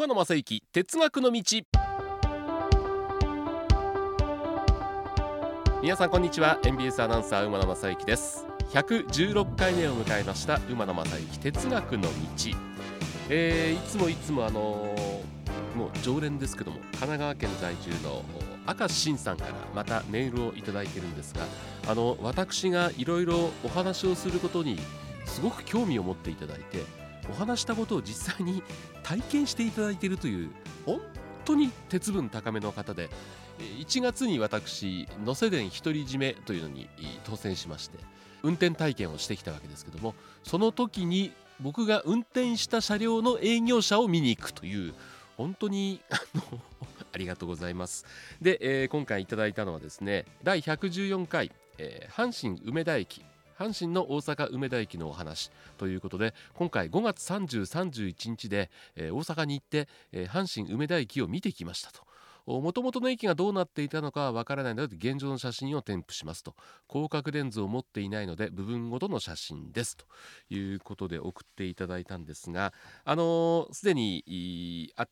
馬野正幸哲学の道。皆さんこんにちは。NBS アナウンサー馬野正幸です。116回目を迎えました馬野正幸哲学の道、えー、いつもいつもあのー、もう常連ですけども神奈川県在住の明石慎さんからまたメールをいただいてるんですがあの私がいろいろお話をすることにすごく興味を持っていただいてお話したことを実際に体験していただいているという本当に鉄分高めの方で1月に私能勢電独り占めというのに当選しまして運転体験をしてきたわけですけどもその時に僕が運転した車両の営業車を見に行くという本当に あのありがとうございます。で、えー、今回いただいたのはですね第114回、えー、阪神梅田駅阪神の大阪梅田駅のお話ということで今回5月30、31日で、えー、大阪に行って、えー、阪神梅田駅を見てきましたと。もともとの駅がどうなっていたのかはわからないので現状の写真を添付しますと広角レンズを持っていないので部分ごとの写真ですということで送っていただいたんですがあのす、でにあっ